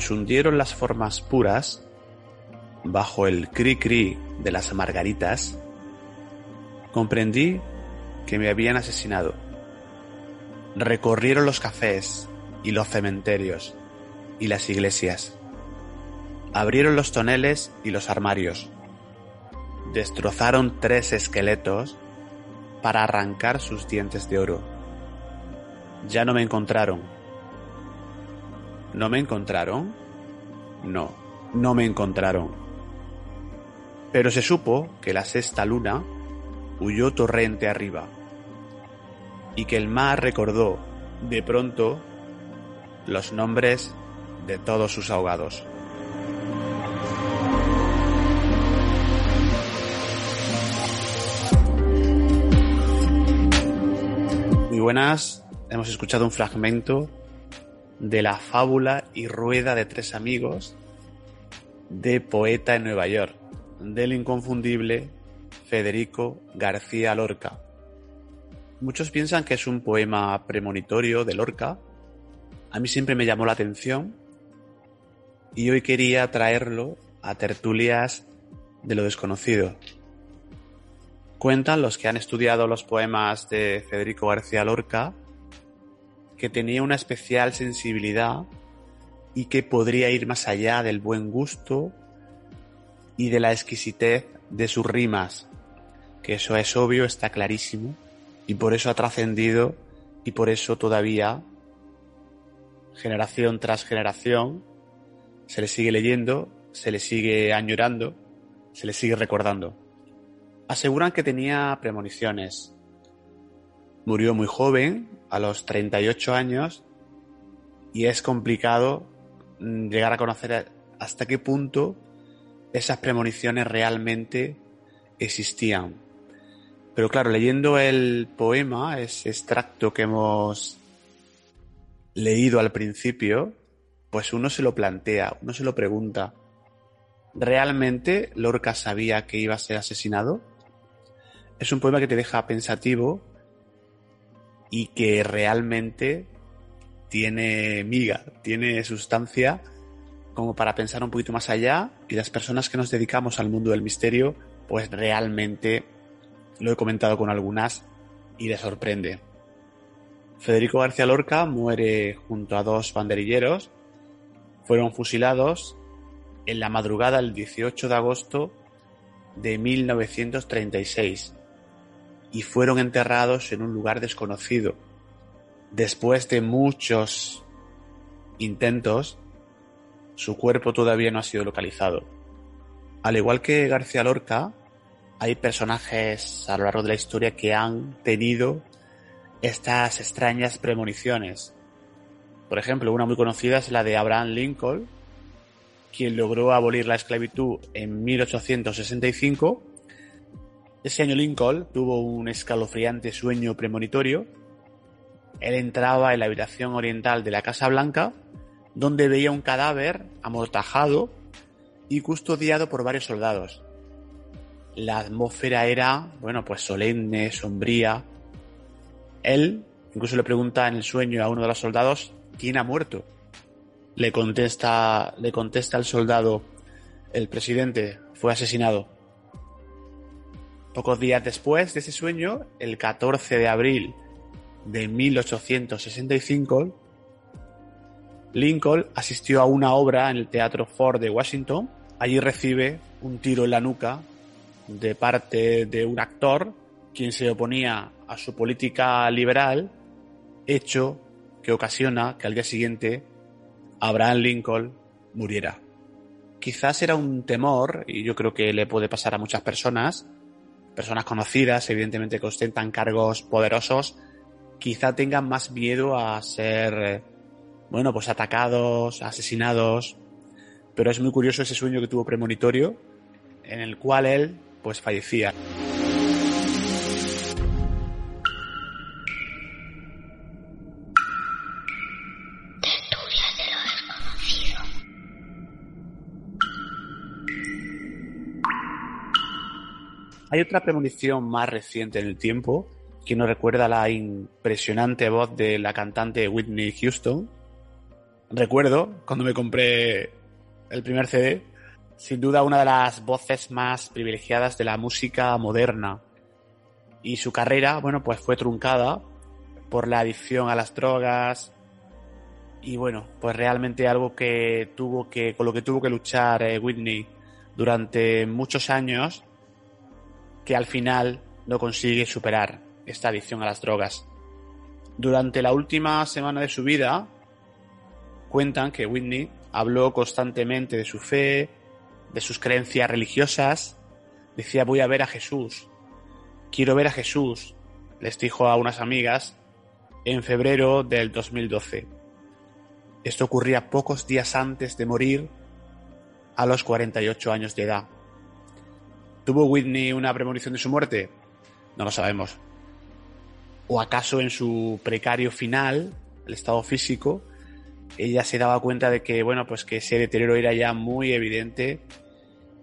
Se hundieron las formas puras, bajo el cri-cri de las margaritas, comprendí que me habían asesinado. Recorrieron los cafés y los cementerios y las iglesias. Abrieron los toneles y los armarios. Destrozaron tres esqueletos para arrancar sus dientes de oro. Ya no me encontraron ¿No me encontraron? No, no me encontraron. Pero se supo que la sexta luna huyó torrente arriba y que el mar recordó de pronto los nombres de todos sus ahogados. Muy buenas, hemos escuchado un fragmento de la fábula y rueda de tres amigos de Poeta en Nueva York, del inconfundible Federico García Lorca. Muchos piensan que es un poema premonitorio de Lorca. A mí siempre me llamó la atención y hoy quería traerlo a tertulias de lo desconocido. Cuentan los que han estudiado los poemas de Federico García Lorca que tenía una especial sensibilidad y que podría ir más allá del buen gusto y de la exquisitez de sus rimas, que eso es obvio, está clarísimo, y por eso ha trascendido y por eso todavía, generación tras generación, se le sigue leyendo, se le sigue añorando, se le sigue recordando. Aseguran que tenía premoniciones, Murió muy joven, a los 38 años, y es complicado mm, llegar a conocer hasta qué punto esas premoniciones realmente existían. Pero claro, leyendo el poema, ese extracto que hemos leído al principio, pues uno se lo plantea, uno se lo pregunta. ¿Realmente Lorca sabía que iba a ser asesinado? Es un poema que te deja pensativo y que realmente tiene miga, tiene sustancia como para pensar un poquito más allá y las personas que nos dedicamos al mundo del misterio, pues realmente lo he comentado con algunas y les sorprende. Federico García Lorca muere junto a dos banderilleros, fueron fusilados en la madrugada del 18 de agosto de 1936 y fueron enterrados en un lugar desconocido. Después de muchos intentos, su cuerpo todavía no ha sido localizado. Al igual que García Lorca, hay personajes a lo largo de la historia que han tenido estas extrañas premoniciones. Por ejemplo, una muy conocida es la de Abraham Lincoln, quien logró abolir la esclavitud en 1865 ese año Lincoln tuvo un escalofriante sueño premonitorio. Él entraba en la habitación oriental de la Casa Blanca, donde veía un cadáver amortajado y custodiado por varios soldados. La atmósfera era, bueno, pues solemne, sombría. Él incluso le pregunta en el sueño a uno de los soldados quién ha muerto. Le contesta, le contesta el soldado, el presidente fue asesinado. Pocos días después de ese sueño, el 14 de abril de 1865, Lincoln asistió a una obra en el Teatro Ford de Washington. Allí recibe un tiro en la nuca de parte de un actor quien se oponía a su política liberal, hecho que ocasiona que al día siguiente Abraham Lincoln muriera. Quizás era un temor, y yo creo que le puede pasar a muchas personas, personas conocidas, evidentemente que ostentan cargos poderosos, quizá tengan más miedo a ser, bueno, pues atacados, asesinados. Pero es muy curioso ese sueño que tuvo premonitorio, en el cual él, pues fallecía. Hay otra premonición más reciente en el tiempo que nos recuerda la impresionante voz de la cantante Whitney Houston. Recuerdo cuando me compré el primer CD, sin duda una de las voces más privilegiadas de la música moderna. Y su carrera, bueno, pues fue truncada por la adicción a las drogas. Y bueno, pues realmente algo que tuvo que, con lo que tuvo que luchar eh, Whitney durante muchos años, que al final no consigue superar esta adicción a las drogas. Durante la última semana de su vida, cuentan que Whitney habló constantemente de su fe, de sus creencias religiosas. Decía, voy a ver a Jesús. Quiero ver a Jesús, les dijo a unas amigas en febrero del 2012. Esto ocurría pocos días antes de morir a los 48 años de edad. ¿Tuvo Whitney una premonición de su muerte? No lo sabemos o acaso en su precario final, el estado físico, ella se daba cuenta de que, bueno, pues que ese deterioro era ya muy evidente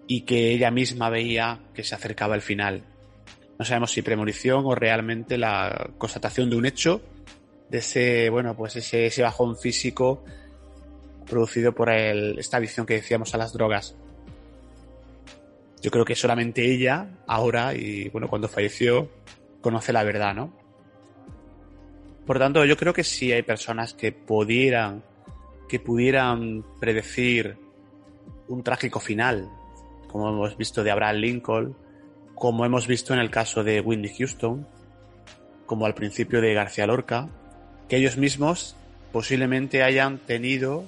y que ella misma veía que se acercaba el final. No sabemos si premonición o realmente la constatación de un hecho, de ese, bueno, pues ese, ese bajón físico producido por esta adicción que decíamos a las drogas. Yo creo que solamente ella, ahora, y bueno, cuando falleció, conoce la verdad, ¿no? Por tanto, yo creo que sí hay personas que pudieran, que pudieran predecir un trágico final, como hemos visto de Abraham Lincoln, como hemos visto en el caso de Whitney Houston, como al principio de García Lorca, que ellos mismos posiblemente hayan tenido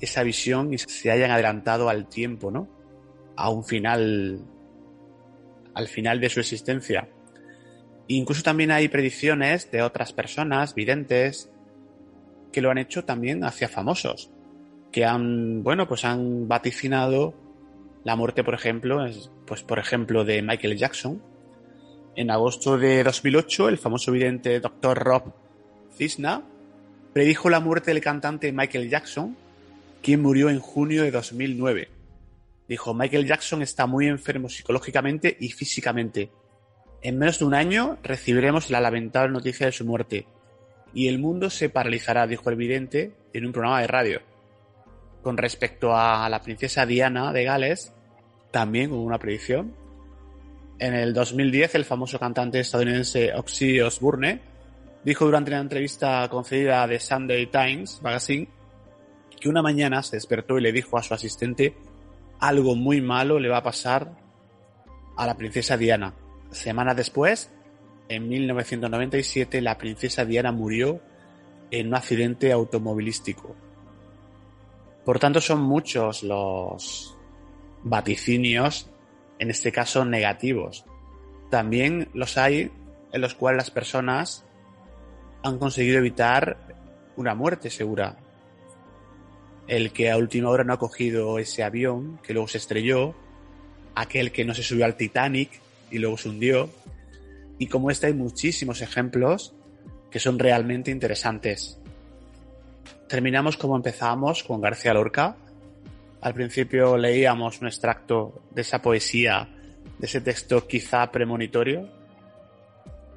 esa visión y se hayan adelantado al tiempo, ¿no? A un final, al final de su existencia. Incluso también hay predicciones de otras personas, videntes, que lo han hecho también hacia famosos, que han, bueno, pues han vaticinado la muerte, por ejemplo, pues por ejemplo, de Michael Jackson. En agosto de 2008, el famoso vidente Dr. Rob Cisna predijo la muerte del cantante Michael Jackson, quien murió en junio de 2009. Dijo, Michael Jackson está muy enfermo psicológicamente y físicamente en menos de un año recibiremos la lamentable noticia de su muerte y el mundo se paralizará, dijo el vidente en un programa de radio. Con respecto a la princesa Diana de Gales, también hubo una predicción. En el 2010, el famoso cantante estadounidense Oxy Osbourne dijo durante una entrevista concedida de Sunday Times Magazine que una mañana se despertó y le dijo a su asistente algo muy malo le va a pasar a la princesa Diana Semanas después, en 1997, la princesa Diana murió en un accidente automovilístico. Por tanto, son muchos los vaticinios, en este caso negativos. También los hay en los cuales las personas han conseguido evitar una muerte segura. El que a última hora no ha cogido ese avión que luego se estrelló, aquel que no se subió al Titanic, y luego se hundió. Y como este hay muchísimos ejemplos que son realmente interesantes. Terminamos como empezamos con García Lorca. Al principio leíamos un extracto de esa poesía, de ese texto quizá premonitorio,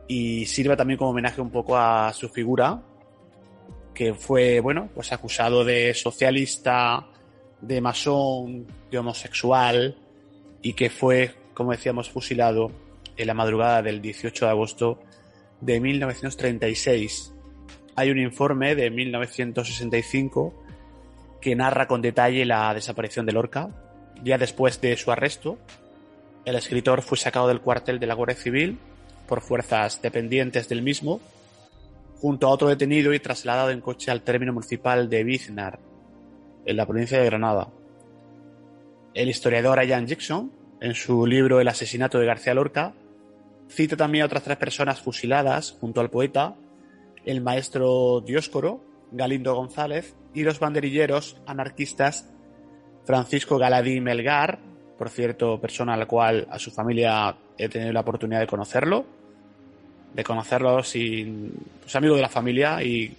y sirve también como homenaje un poco a su figura, que fue, bueno, pues acusado de socialista, de masón, de homosexual, y que fue como decíamos, fusilado en la madrugada del 18 de agosto de 1936. Hay un informe de 1965 que narra con detalle la desaparición de Lorca. Ya después de su arresto, el escritor fue sacado del cuartel de la Guardia Civil por fuerzas dependientes del mismo, junto a otro detenido y trasladado en coche al término municipal de Biznar, en la provincia de Granada. El historiador Ian Jackson, en su libro El asesinato de García Lorca, cita también a otras tres personas fusiladas junto al poeta, el maestro Dioscoro, Galindo González y los banderilleros anarquistas Francisco Galadí Melgar, por cierto, persona a la cual a su familia he tenido la oportunidad de conocerlo, de conocerlo sin pues, amigo de la familia y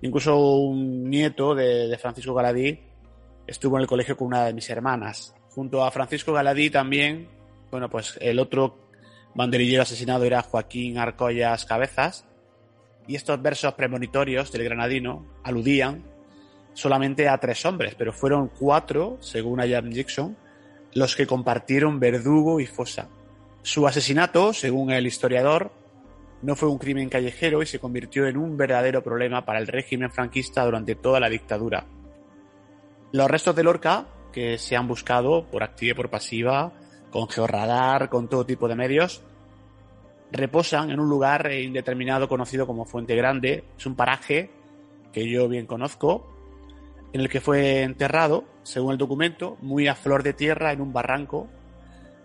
incluso un nieto de, Francisco Galadí estuvo en el colegio con una de mis hermanas. Junto a Francisco Galadí también, bueno, pues el otro banderillero asesinado era Joaquín Arcollas Cabezas. Y estos versos premonitorios del granadino aludían solamente a tres hombres, pero fueron cuatro, según Ian Jackson, los que compartieron verdugo y fosa. Su asesinato, según el historiador, no fue un crimen callejero y se convirtió en un verdadero problema para el régimen franquista durante toda la dictadura. Los restos de Lorca, que se han buscado por activa y por pasiva, con georradar, con todo tipo de medios, reposan en un lugar indeterminado conocido como Fuente Grande. Es un paraje que yo bien conozco, en el que fue enterrado, según el documento, muy a flor de tierra en un barranco,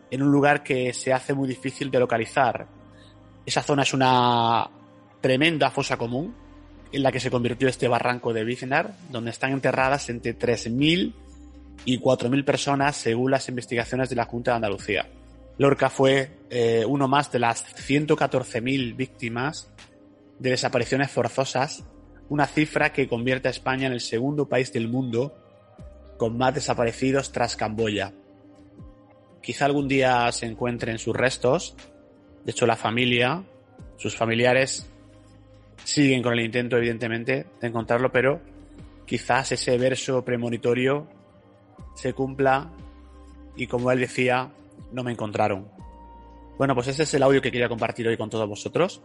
en un lugar que se hace muy difícil de localizar. Esa zona es una tremenda fosa común, en la que se convirtió este barranco de Biznar, donde están enterradas entre 3.000 y 4.000 personas según las investigaciones de la Junta de Andalucía. Lorca fue eh, uno más de las 114.000 víctimas de desapariciones forzosas, una cifra que convierte a España en el segundo país del mundo con más desaparecidos tras Camboya. Quizá algún día se encuentren sus restos, de hecho la familia, sus familiares siguen con el intento, evidentemente, de encontrarlo, pero quizás ese verso premonitorio se cumpla y como él decía, no me encontraron. Bueno, pues ese es el audio que quería compartir hoy con todos vosotros,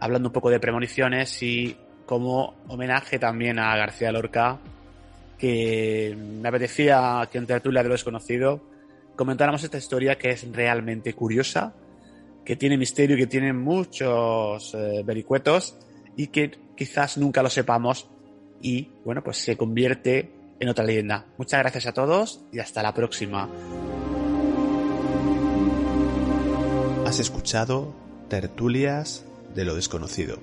hablando un poco de premoniciones y como homenaje también a García Lorca, que me apetecía que en tertulia de lo desconocido comentáramos esta historia que es realmente curiosa que tiene misterio, que tiene muchos eh, vericuetos y que quizás nunca lo sepamos y bueno, pues se convierte en otra leyenda. Muchas gracias a todos y hasta la próxima. Has escuchado Tertulias de lo desconocido.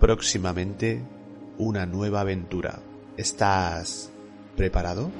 Próximamente una nueva aventura. ¿Estás preparado?